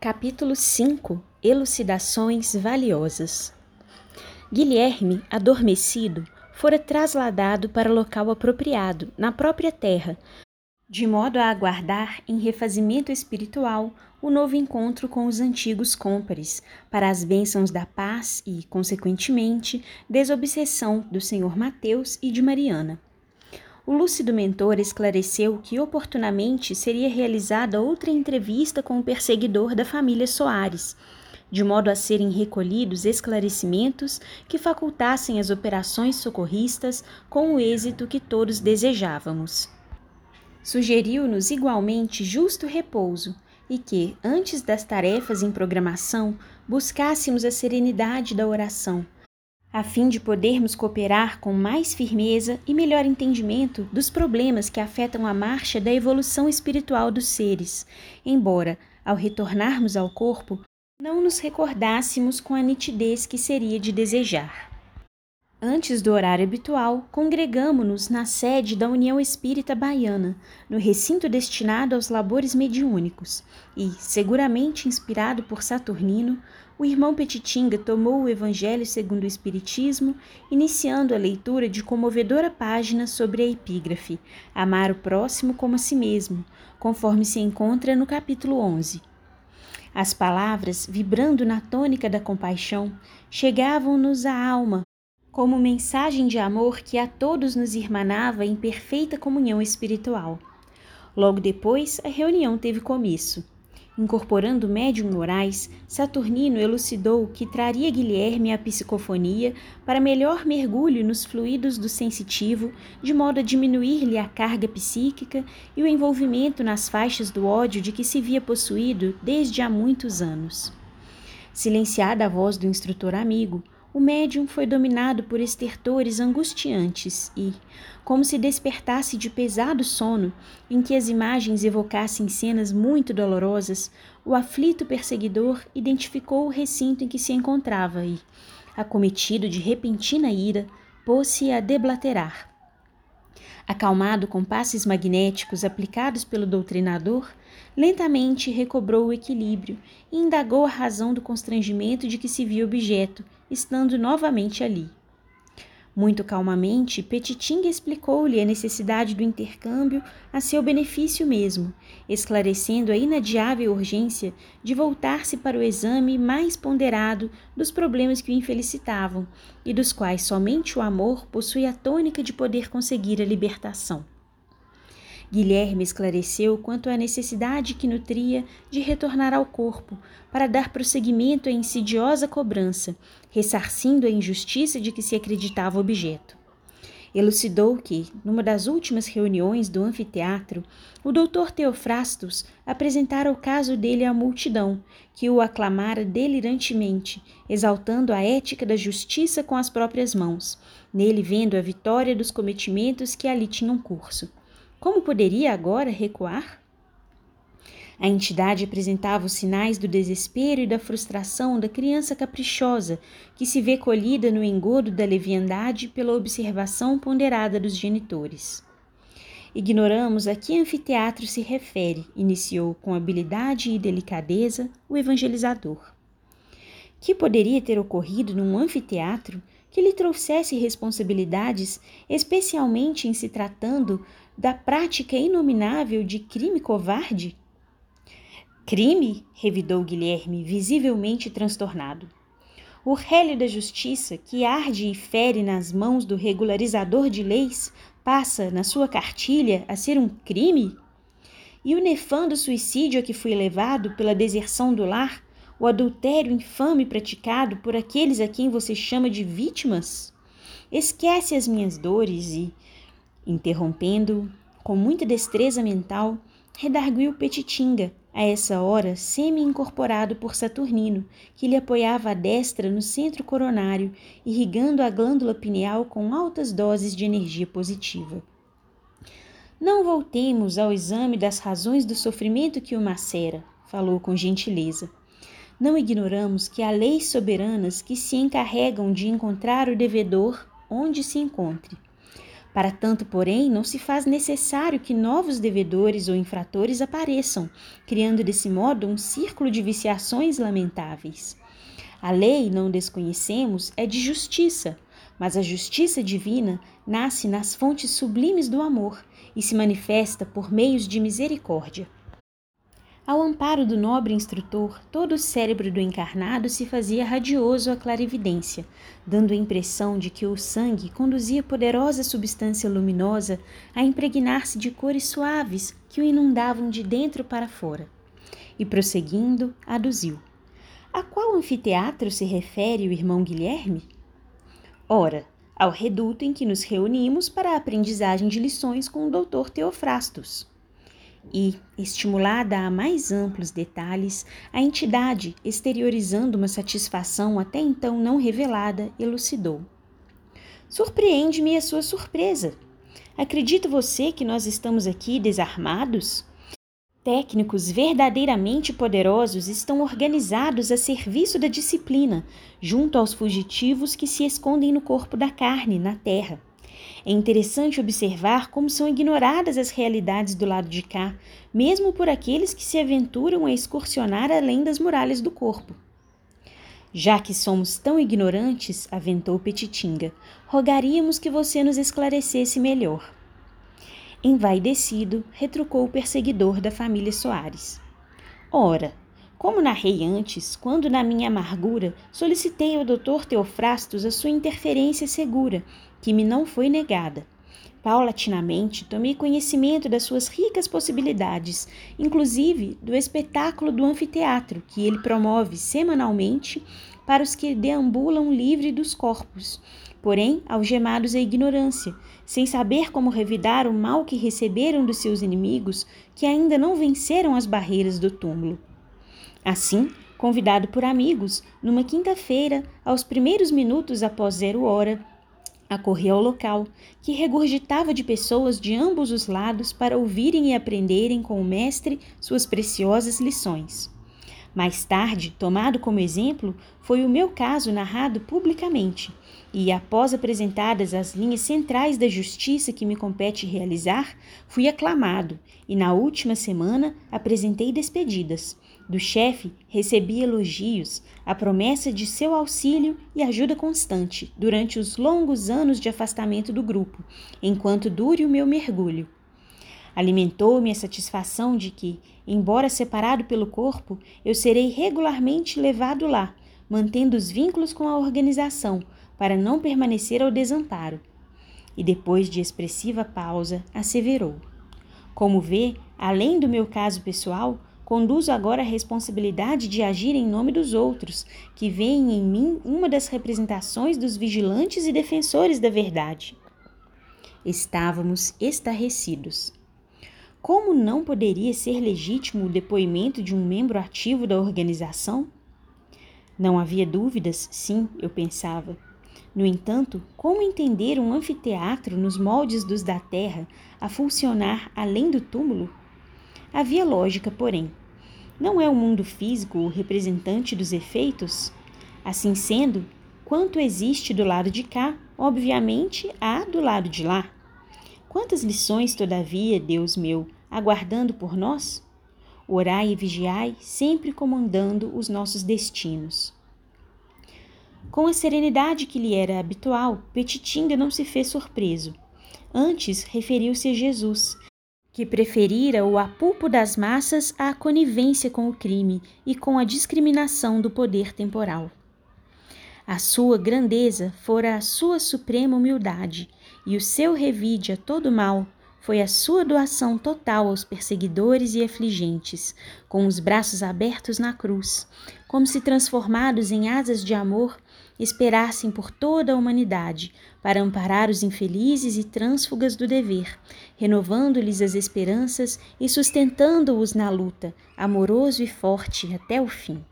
Capítulo 5 Elucidações valiosas Guilherme, adormecido, fora trasladado para local apropriado, na própria terra, de modo a aguardar, em refazimento espiritual, o novo encontro com os antigos cômpares, para as bênçãos da paz e, consequentemente, desobsessão do senhor Mateus e de Mariana. O lúcido mentor esclareceu que oportunamente seria realizada outra entrevista com o perseguidor da família Soares, de modo a serem recolhidos esclarecimentos que facultassem as operações socorristas com o êxito que todos desejávamos. Sugeriu-nos igualmente justo repouso e que, antes das tarefas em programação, buscássemos a serenidade da oração a fim de podermos cooperar com mais firmeza e melhor entendimento dos problemas que afetam a marcha da evolução espiritual dos seres, embora, ao retornarmos ao corpo, não nos recordássemos com a nitidez que seria de desejar. Antes do horário habitual, congregamo-nos na sede da União Espírita Baiana, no recinto destinado aos labores mediúnicos, e, seguramente inspirado por Saturnino, o irmão Petitinga tomou o Evangelho segundo o Espiritismo, iniciando a leitura de comovedora página sobre a epígrafe Amar o próximo como a si mesmo, conforme se encontra no capítulo 11. As palavras, vibrando na tônica da compaixão, chegavam-nos à alma como mensagem de amor que a todos nos irmanava em perfeita comunhão espiritual. Logo depois, a reunião teve começo. Incorporando médium Moraes, Saturnino elucidou que traria Guilherme a psicofonia para melhor mergulho nos fluidos do sensitivo, de modo a diminuir-lhe a carga psíquica e o envolvimento nas faixas do ódio de que se via possuído desde há muitos anos. Silenciada a voz do instrutor amigo, o médium foi dominado por estertores angustiantes e, como se despertasse de pesado sono, em que as imagens evocassem cenas muito dolorosas, o aflito perseguidor identificou o recinto em que se encontrava e, acometido de repentina ira, pôs-se a deblaterar. Acalmado com passes magnéticos aplicados pelo doutrinador, lentamente recobrou o equilíbrio e indagou a razão do constrangimento de que se via objeto estando novamente ali. Muito calmamente, Petitinga explicou-lhe a necessidade do intercâmbio a seu benefício mesmo, esclarecendo a inadiável urgência de voltar-se para o exame mais ponderado dos problemas que o infelicitavam e dos quais somente o amor possui a tônica de poder conseguir a libertação. Guilherme esclareceu quanto à necessidade que nutria de retornar ao corpo para dar prosseguimento à insidiosa cobrança, ressarcindo a injustiça de que se acreditava objeto. Elucidou que, numa das últimas reuniões do anfiteatro, o doutor Teofrastos apresentara o caso dele à multidão, que o aclamara delirantemente, exaltando a ética da justiça com as próprias mãos, nele vendo a vitória dos cometimentos que ali tinham curso. Como poderia agora recuar? A entidade apresentava os sinais do desespero e da frustração da criança caprichosa que se vê colhida no engodo da leviandade pela observação ponderada dos genitores. Ignoramos a que anfiteatro se refere, iniciou com habilidade e delicadeza o evangelizador. Que poderia ter ocorrido num anfiteatro que lhe trouxesse responsabilidades, especialmente em se tratando da prática inominável de crime covarde? Crime? revidou Guilherme, visivelmente transtornado. O rélio da justiça, que arde e fere nas mãos do regularizador de leis, passa, na sua cartilha, a ser um crime? E o nefando suicídio a que fui levado pela deserção do lar, o adultério infame praticado por aqueles a quem você chama de vítimas? Esquece as minhas dores e, Interrompendo, com muita destreza mental, redarguiu Petitinga, a essa hora semi-incorporado por Saturnino, que lhe apoiava a destra no centro coronário, irrigando a glândula pineal com altas doses de energia positiva. Não voltemos ao exame das razões do sofrimento que o macera, falou com gentileza. Não ignoramos que há leis soberanas que se encarregam de encontrar o devedor onde se encontre. Para tanto, porém, não se faz necessário que novos devedores ou infratores apareçam, criando desse modo um círculo de viciações lamentáveis. A lei, não desconhecemos, é de justiça, mas a justiça divina nasce nas fontes sublimes do amor e se manifesta por meios de misericórdia. Ao amparo do nobre instrutor, todo o cérebro do encarnado se fazia radioso à clarividência, dando a impressão de que o sangue conduzia poderosa substância luminosa a impregnar-se de cores suaves que o inundavam de dentro para fora. E prosseguindo, aduziu: A qual anfiteatro se refere o irmão Guilherme? Ora, ao reduto em que nos reunimos para a aprendizagem de lições com o doutor Teofrastos e, estimulada a mais amplos detalhes, a entidade, exteriorizando uma satisfação até então não revelada, elucidou. Surpreende-me a sua surpresa. Acredita você que nós estamos aqui desarmados? Técnicos verdadeiramente poderosos estão organizados a serviço da disciplina, junto aos fugitivos que se escondem no corpo da carne, na terra. É interessante observar como são ignoradas as realidades do lado de cá, mesmo por aqueles que se aventuram a excursionar além das muralhas do corpo. Já que somos tão ignorantes, aventou Petitinga, rogaríamos que você nos esclarecesse melhor. Envaidecido, retrucou o perseguidor da família Soares. Ora, como narrei antes, quando na minha amargura solicitei ao Dr. Teofrastos a sua interferência segura, que me não foi negada. Paulatinamente, tomei conhecimento das suas ricas possibilidades, inclusive do espetáculo do anfiteatro que ele promove semanalmente para os que deambulam livre dos corpos, porém algemados à ignorância, sem saber como revidar o mal que receberam dos seus inimigos que ainda não venceram as barreiras do túmulo. Assim, convidado por amigos, numa quinta-feira, aos primeiros minutos após zero hora, acorri ao local, que regurgitava de pessoas de ambos os lados para ouvirem e aprenderem com o mestre suas preciosas lições. Mais tarde, tomado como exemplo, foi o meu caso narrado publicamente, e após apresentadas as linhas centrais da justiça que me compete realizar, fui aclamado, e na última semana apresentei despedidas, do chefe recebi elogios, a promessa de seu auxílio e ajuda constante durante os longos anos de afastamento do grupo, enquanto dure o meu mergulho. Alimentou-me a satisfação de que, embora separado pelo corpo, eu serei regularmente levado lá, mantendo os vínculos com a organização, para não permanecer ao desamparo. E depois de expressiva pausa, asseverou: Como vê, além do meu caso pessoal, Conduzo agora a responsabilidade de agir em nome dos outros, que veem em mim uma das representações dos vigilantes e defensores da verdade. Estávamos estarrecidos. Como não poderia ser legítimo o depoimento de um membro ativo da organização? Não havia dúvidas, sim, eu pensava. No entanto, como entender um anfiteatro nos moldes dos da terra a funcionar além do túmulo? Havia lógica, porém. Não é o mundo físico o representante dos efeitos? Assim sendo, quanto existe do lado de cá, obviamente há do lado de lá. Quantas lições, todavia, Deus meu, aguardando por nós? Orai e vigiai, sempre comandando os nossos destinos. Com a serenidade que lhe era habitual, Petitinga não se fez surpreso. Antes referiu-se a Jesus, que preferira o apulpo das massas à conivência com o crime e com a discriminação do poder temporal. A sua grandeza fora a sua suprema humildade, e o seu revide a todo mal foi a sua doação total aos perseguidores e afligentes, com os braços abertos na cruz, como se transformados em asas de amor esperassem por toda a humanidade, para amparar os infelizes e trânsfugas do dever, renovando-lhes as esperanças e sustentando-os na luta, amoroso e forte até o fim.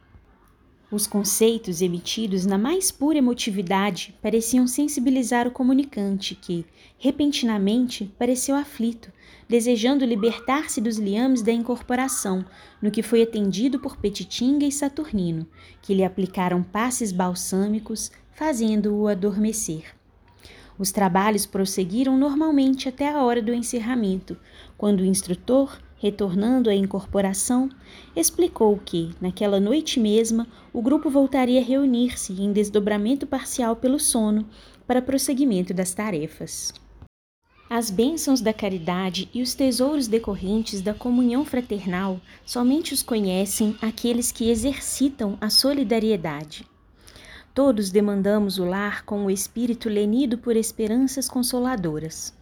Os conceitos emitidos na mais pura emotividade pareciam sensibilizar o comunicante, que, repentinamente, pareceu aflito, desejando libertar-se dos liames da incorporação, no que foi atendido por Petitinga e Saturnino, que lhe aplicaram passes balsâmicos, fazendo-o adormecer. Os trabalhos prosseguiram normalmente até a hora do encerramento, quando o instrutor, retornando à incorporação, explicou que, naquela noite mesma, o grupo voltaria a reunir-se em desdobramento parcial pelo sono para prosseguimento das tarefas. As bênçãos da caridade e os tesouros decorrentes da comunhão fraternal somente os conhecem aqueles que exercitam a solidariedade. Todos demandamos o lar com o espírito lenido por esperanças consoladoras.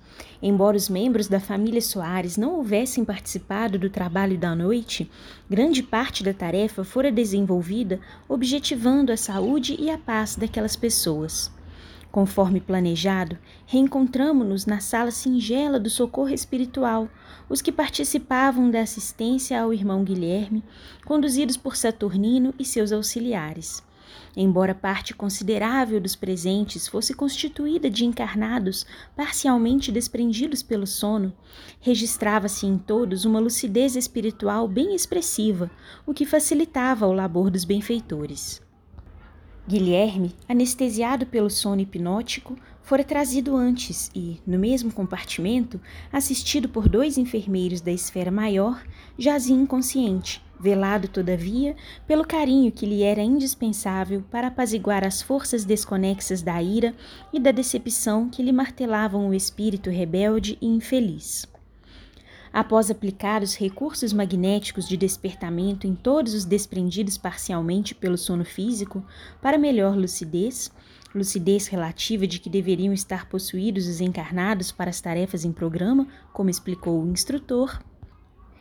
Embora os membros da família Soares não houvessem participado do trabalho da noite, grande parte da tarefa fora desenvolvida objetivando a saúde e a paz daquelas pessoas. Conforme planejado, reencontramos-nos na sala singela do socorro espiritual, os que participavam da assistência ao irmão Guilherme, conduzidos por Saturnino e seus auxiliares. Embora parte considerável dos presentes fosse constituída de encarnados parcialmente desprendidos pelo sono, registrava-se em todos uma lucidez espiritual bem expressiva, o que facilitava o labor dos benfeitores. Guilherme, anestesiado pelo sono hipnótico, fora trazido antes e, no mesmo compartimento, assistido por dois enfermeiros da esfera maior, jazia inconsciente, velado, todavia, pelo carinho que lhe era indispensável para apaziguar as forças desconexas da ira e da decepção que lhe martelavam o espírito rebelde e infeliz. Após aplicar os recursos magnéticos de despertamento em todos os desprendidos parcialmente pelo sono físico para melhor lucidez, lucidez relativa de que deveriam estar possuídos os encarnados para as tarefas em programa, como explicou o instrutor,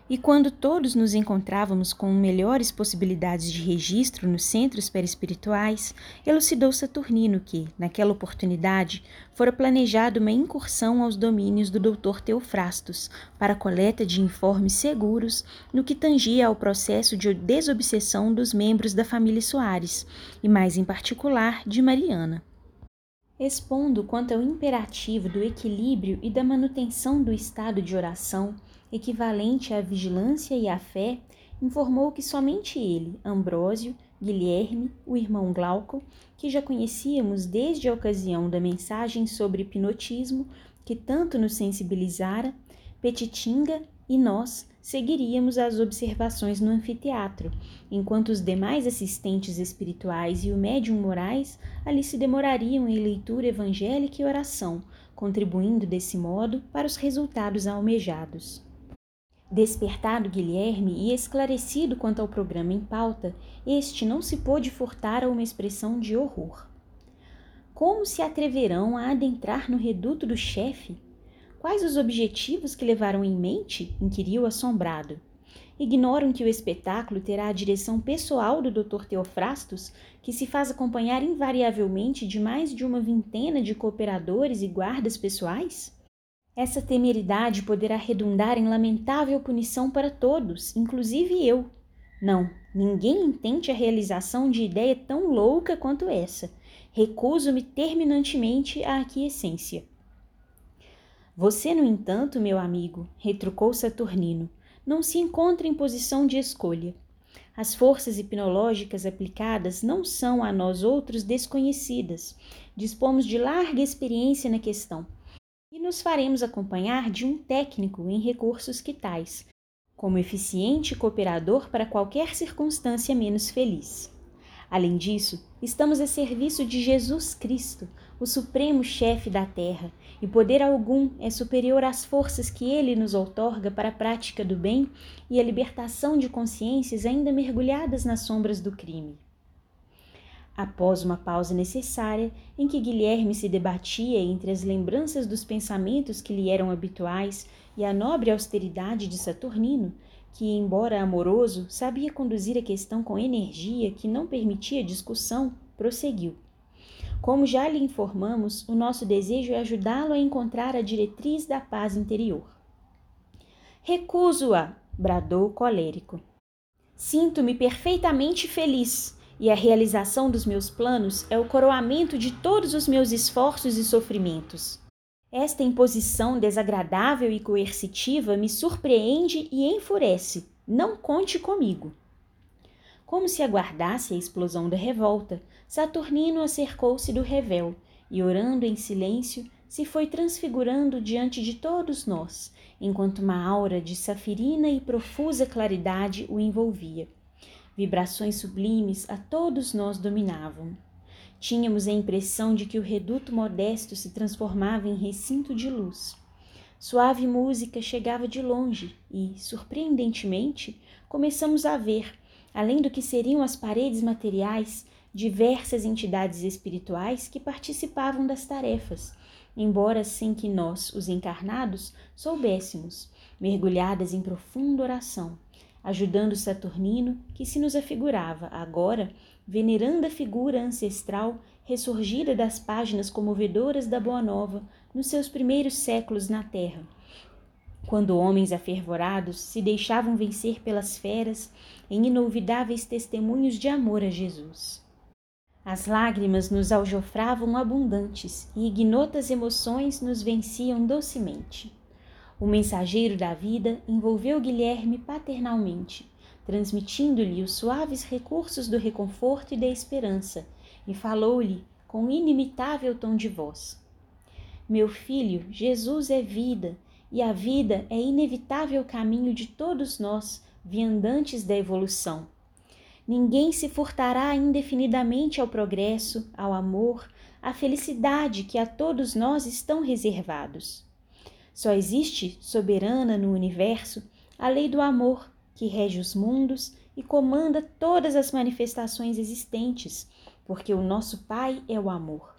e quando todos nos encontrávamos com melhores possibilidades de registro nos centros perispirituais, elucidou Saturnino que, naquela oportunidade, fora planejada uma incursão aos domínios do Dr. Teofrastos para coleta de informes seguros no que tangia ao processo de desobsessão dos membros da família Soares, e mais em particular de Mariana. Expondo quanto ao imperativo do equilíbrio e da manutenção do estado de oração, equivalente à vigilância e à fé, informou que somente ele, Ambrósio, Guilherme, o irmão Glauco, que já conhecíamos desde a ocasião da mensagem sobre hipnotismo que tanto nos sensibilizara, Petitinga e nós seguiríamos as observações no anfiteatro, enquanto os demais assistentes espirituais e o médium Morais ali se demorariam em leitura evangélica e oração, contribuindo desse modo para os resultados almejados. Despertado Guilherme e esclarecido quanto ao programa em pauta, este não se pôde furtar a uma expressão de horror. Como se atreverão a adentrar no reduto do chefe? Quais os objetivos que levaram em mente? inquiriu assombrado. Ignoram que o espetáculo terá a direção pessoal do Dr. Teofrastos, que se faz acompanhar invariavelmente de mais de uma vintena de cooperadores e guardas pessoais? Essa temeridade poderá redundar em lamentável punição para todos, inclusive eu. Não, ninguém intente a realização de ideia tão louca quanto essa. Recuso-me terminantemente à aquiescência. Você, no entanto, meu amigo, retrucou Saturnino, não se encontra em posição de escolha. As forças hipnológicas aplicadas não são a nós outros desconhecidas. Dispomos de larga experiência na questão e nos faremos acompanhar de um técnico em recursos que tais, como eficiente cooperador para qualquer circunstância menos feliz. Além disso, estamos a serviço de Jesus Cristo, o supremo chefe da terra, e poder algum é superior às forças que ele nos outorga para a prática do bem e a libertação de consciências ainda mergulhadas nas sombras do crime. Após uma pausa necessária, em que Guilherme se debatia entre as lembranças dos pensamentos que lhe eram habituais e a nobre austeridade de Saturnino, que, embora amoroso, sabia conduzir a questão com energia que não permitia discussão, prosseguiu. Como já lhe informamos, o nosso desejo é ajudá-lo a encontrar a diretriz da paz interior. Recuso-a, bradou colérico. Sinto-me perfeitamente feliz e a realização dos meus planos é o coroamento de todos os meus esforços e sofrimentos. Esta imposição desagradável e coercitiva me surpreende e enfurece. Não conte comigo. Como se aguardasse a explosão da revolta, Saturnino acercou-se do revel e, orando em silêncio, se foi transfigurando diante de todos nós, enquanto uma aura de safirina e profusa claridade o envolvia. Vibrações sublimes a todos nós dominavam. Tínhamos a impressão de que o reduto modesto se transformava em recinto de luz. Suave música chegava de longe e, surpreendentemente, começamos a ver, além do que seriam as paredes materiais, diversas entidades espirituais que participavam das tarefas, embora sem que nós, os encarnados, soubéssemos, mergulhadas em profunda oração, ajudando Saturnino, que se nos afigurava agora, venerando a figura ancestral ressurgida das páginas comovedoras da Boa Nova nos seus primeiros séculos na Terra, quando homens afervorados se deixavam vencer pelas feras em inolvidáveis testemunhos de amor a Jesus. As lágrimas nos aljofravam abundantes e ignotas emoções nos venciam docemente. O mensageiro da vida envolveu Guilherme paternalmente, transmitindo-lhe os suaves recursos do reconforto e da esperança, e falou-lhe com inimitável tom de voz: Meu filho, Jesus é vida, e a vida é inevitável caminho de todos nós, viandantes da evolução. Ninguém se furtará indefinidamente ao progresso, ao amor, à felicidade que a todos nós estão reservados. Só existe, soberana no universo, a lei do amor, que rege os mundos e comanda todas as manifestações existentes, porque o nosso Pai é o amor.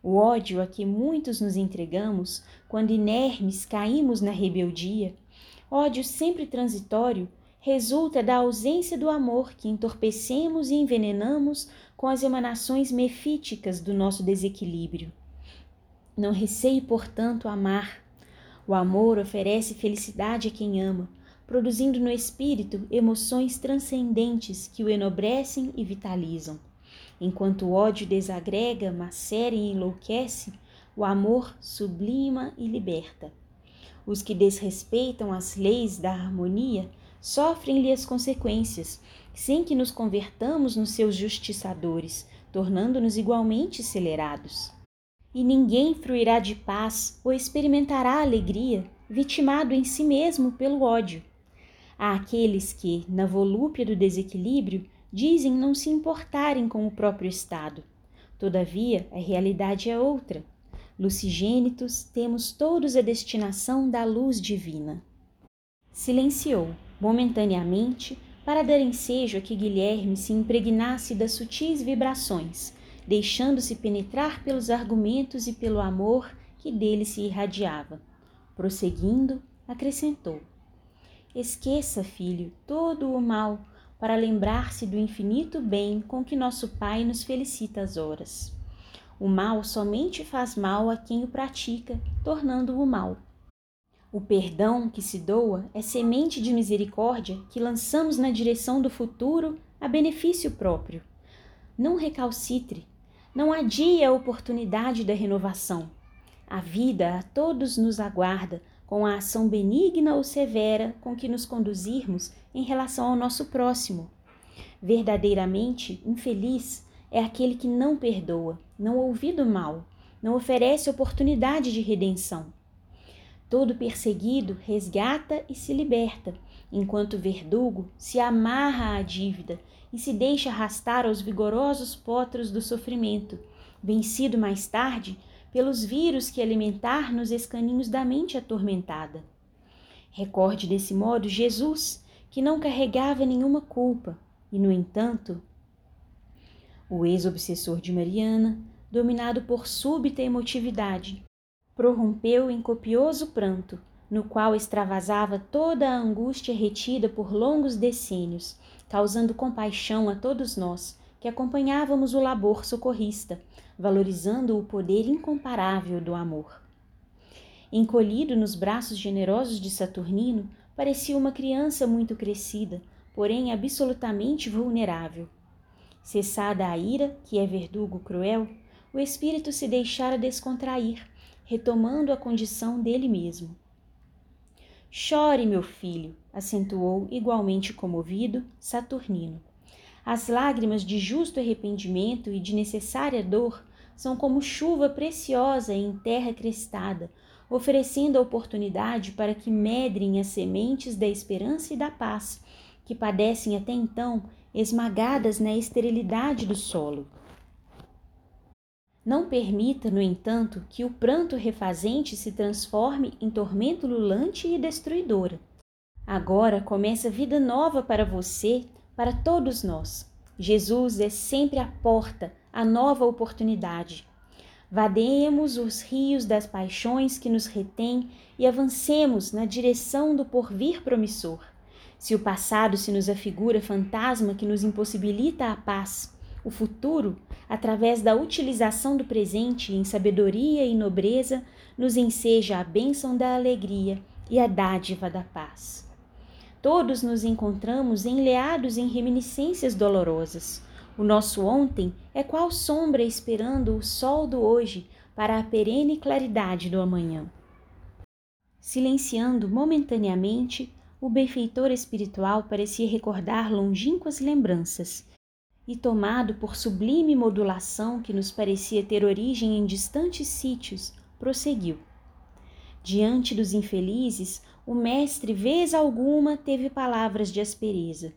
O ódio a que muitos nos entregamos, quando inermes caímos na rebeldia, ódio sempre transitório, resulta da ausência do amor que entorpecemos e envenenamos com as emanações mefíticas do nosso desequilíbrio. Não receie, portanto, amar. O amor oferece felicidade a quem ama, produzindo no espírito emoções transcendentes que o enobrecem e vitalizam. Enquanto o ódio desagrega, macera e enlouquece, o amor sublima e liberta. Os que desrespeitam as leis da harmonia sofrem-lhe as consequências, sem que nos convertamos nos seus justiçadores, tornando-nos igualmente acelerados. E ninguém fruirá de paz ou experimentará alegria, vitimado em si mesmo pelo ódio. Há aqueles que, na volúpia do desequilíbrio, dizem não se importarem com o próprio estado. Todavia, a realidade é outra. Lucigênitos, temos todos a destinação da luz divina. Silenciou momentaneamente, para dar ensejo a que Guilherme se impregnasse das sutis vibrações, deixando-se penetrar pelos argumentos e pelo amor que dele se irradiava. Prosseguindo, acrescentou: Esqueça, filho, todo o mal, para lembrar-se do infinito bem com que nosso Pai nos felicita as horas. O mal somente faz mal a quem o pratica, tornando-o mal. O perdão que se doa é semente de misericórdia que lançamos na direção do futuro a benefício próprio. Não recalcitre, não adie a oportunidade da renovação. A vida a todos nos aguarda com a ação benigna ou severa com que nos conduzirmos em relação ao nosso próximo. Verdadeiramente infeliz é aquele que não perdoa, não ouve do mal, não oferece oportunidade de redenção. Todo perseguido resgata e se liberta, enquanto o verdugo se amarra à dívida e se deixa arrastar aos vigorosos potros do sofrimento, vencido mais tarde pelos vírus que alimentar nos escaninhos da mente atormentada. Recorde desse modo Jesus, que não carregava nenhuma culpa, e, no entanto, o ex-obsessor de Mariana, dominado por súbita emotividade, prorrompeu em copioso pranto, no qual extravasava toda a angústia retida por longos decênios, causando compaixão a todos nós que acompanhávamos o labor socorrista, valorizando o poder incomparável do amor. Encolhido nos braços generosos de Saturnino, parecia uma criança muito crescida, porém absolutamente vulnerável. Cessada a ira, que é verdugo cruel, o espírito se deixara descontrair retomando a condição dele mesmo. Chore, meu filho, acentuou, igualmente comovido, Saturnino. As lágrimas de justo arrependimento e de necessária dor são como chuva preciosa em terra crestada, oferecendo a oportunidade para que medrem as sementes da esperança e da paz, que padecem até então esmagadas na esterilidade do solo. Não permita, no entanto, que o pranto refazente se transforme em tormento lulante e destruidora. Agora começa vida nova para você, para todos nós. Jesus é sempre a porta, a nova oportunidade. Vademos os rios das paixões que nos retêm e avancemos na direção do porvir promissor. Se o passado se nos afigura fantasma que nos impossibilita a paz, o futuro, através da utilização do presente em sabedoria e nobreza, nos enseja a bênção da alegria e a dádiva da paz. Todos nos encontramos enleados em reminiscências dolorosas. O nosso ontem é qual sombra esperando o sol do hoje para a perene claridade do amanhã. Silenciando momentaneamente, o benfeitor espiritual parecia recordar longínquas lembranças, e tomado por sublime modulação que nos parecia ter origem em distantes sítios, prosseguiu. Diante dos infelizes, o mestre, vez alguma, teve palavras de aspereza.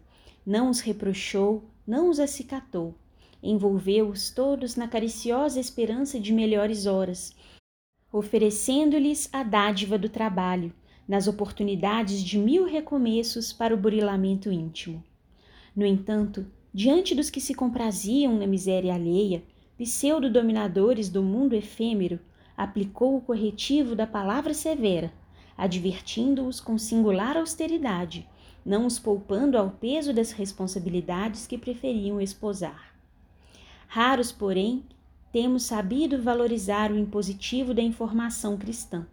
Não os reprochou, não os acicatou. Envolveu-os todos na cariciosa esperança de melhores horas, oferecendo-lhes a dádiva do trabalho, nas oportunidades de mil recomeços para o burilamento íntimo. No entanto, diante dos que se compraziam na miséria alheia, pseudo-dominadores do mundo efêmero, aplicou o corretivo da palavra severa, advertindo-os com singular austeridade, não os poupando ao peso das responsabilidades que preferiam esposar. Raros, porém, temos sabido valorizar o impositivo da informação cristã.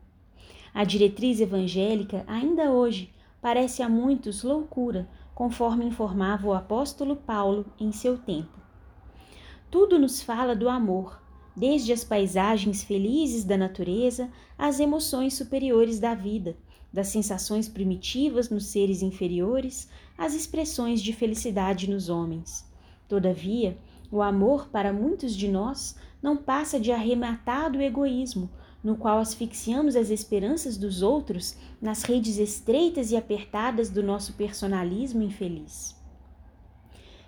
A diretriz evangélica, ainda hoje, parece a muitos loucura, conforme informava o apóstolo Paulo em seu tempo. Tudo nos fala do amor, desde as paisagens felizes da natureza às emoções superiores da vida, das sensações primitivas nos seres inferiores às expressões de felicidade nos homens. Todavia, o amor para muitos de nós não passa de arrematado egoísmo, no qual asfixiamos as esperanças dos outros nas redes estreitas e apertadas do nosso personalismo infeliz.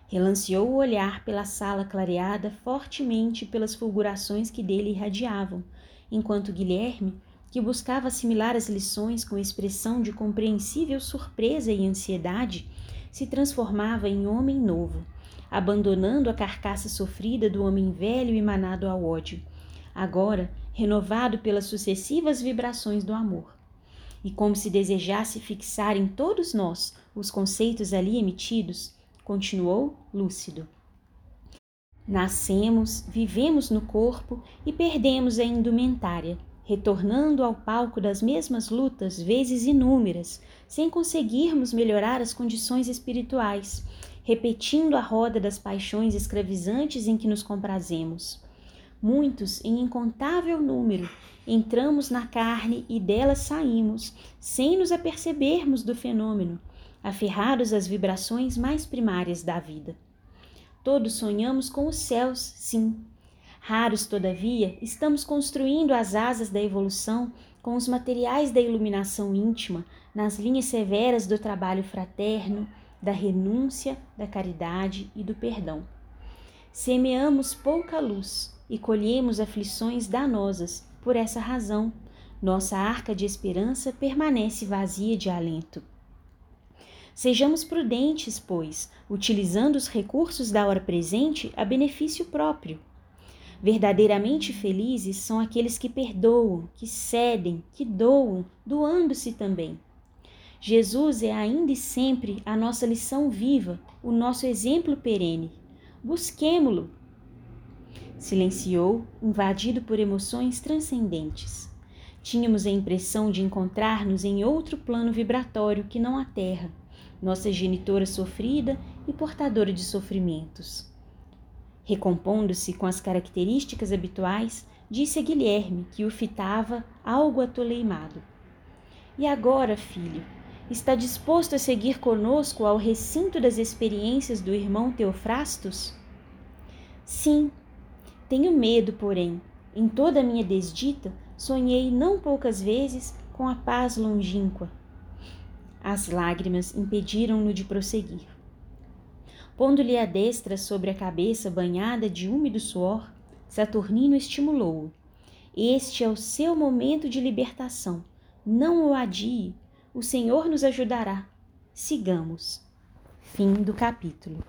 Relanceou o olhar pela sala clareada fortemente pelas fulgurações que dele irradiavam, enquanto Guilherme, que buscava assimilar as lições com expressão de compreensível surpresa e ansiedade, se transformava em homem novo, abandonando a carcaça sofrida do homem velho e manado ao ódio, agora renovado pelas sucessivas vibrações do amor. E como se desejasse fixar em todos nós os conceitos ali emitidos, continuou lúcido. Nascemos, vivemos no corpo e perdemos a indumentária, retornando ao palco das mesmas lutas vezes inúmeras, sem conseguirmos melhorar as condições espirituais, repetindo a roda das paixões escravizantes em que nos comprazemos. Muitos, em incontável número, entramos na carne e dela saímos, sem nos apercebermos do fenômeno, aferrados às vibrações mais primárias da vida. Todos sonhamos com os céus, sim. Raros, todavia, estamos construindo as asas da evolução com os materiais da iluminação íntima, nas linhas severas do trabalho fraterno, da renúncia, da caridade e do perdão. Semeamos pouca luz e colhemos aflições danosas. Por essa razão, nossa arca de esperança permanece vazia de alento. Sejamos prudentes, pois, utilizando os recursos da hora presente a benefício próprio. Verdadeiramente felizes são aqueles que perdoam, que cedem, que doam, doando-se também. Jesus é ainda e sempre a nossa lição viva, o nosso exemplo perene. Busquemo-lo. Silenciou, invadido por emoções transcendentes. Tínhamos a impressão de encontrar-nos em outro plano vibratório que não a Terra nossa genitora sofrida e portadora de sofrimentos. Recompondo-se com as características habituais, disse a Guilherme, que o fitava algo atoleimado. E agora, filho, está disposto a seguir conosco ao recinto das experiências do irmão Teofrastos? Sim, Tenho medo, porém. Em toda a minha desdita, sonhei não poucas vezes com a paz longínqua. As lágrimas impediram-no de prosseguir. Pondo-lhe a destra sobre a cabeça banhada de úmido suor, Saturnino estimulou-o. Este é o seu momento de libertação. Não o adie. O Senhor nos ajudará. Sigamos. Fim do capítulo.